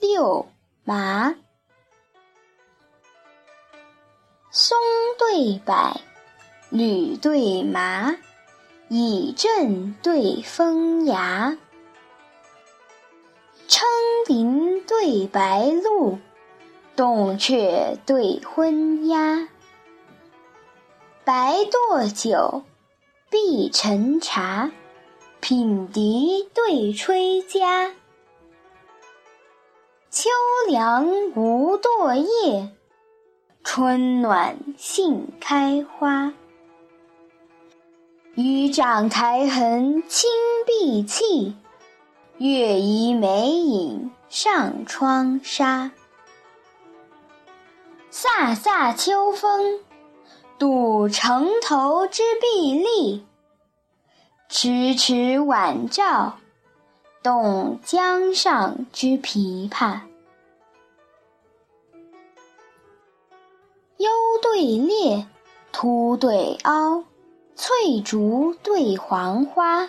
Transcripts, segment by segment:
六麻。松对柏，吕对麻，以正对风牙。称林对白鹿，洞雀对昏鸦。白堕酒，碧沉茶，品笛对吹笳。秋凉无堕叶，春暖杏开花。雨涨苔痕清碧气，月移梅影上窗纱。飒飒秋风，度城头之碧立；迟迟晚照，动江上之琵琶。对列，凸对凹，翠竹对黄花。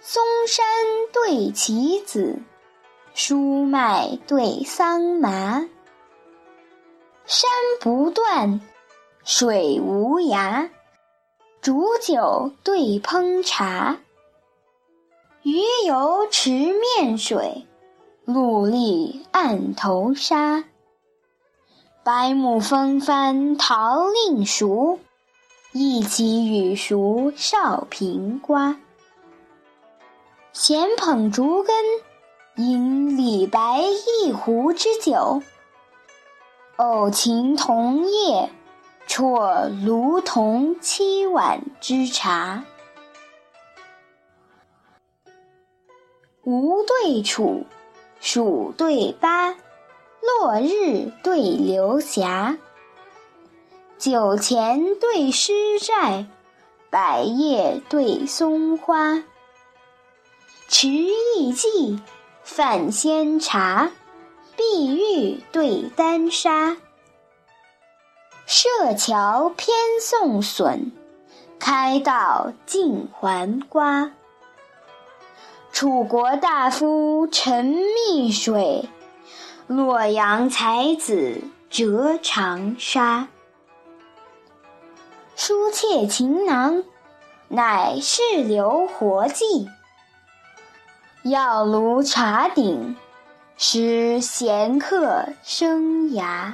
松山对棋子，疏麦对桑麻。山不断，水无涯，煮酒对烹茶。鱼游池面水，陆立岸头沙。白木风帆桃令熟，一骑雨熟少平瓜。闲捧竹根，饮李白一壶之酒。偶晴同夜，啜卢仝七碗之茶。吴对楚，蜀对巴，落日对流霞。酒钱对诗债，百叶对松花。持意迹，泛仙茶。碧玉对丹砂，设桥偏送笋，开道尽还瓜。楚国大夫沉汨水，洛阳才子折长沙。书妾情囊，乃是留活计；药炉茶鼎。使闲客生涯。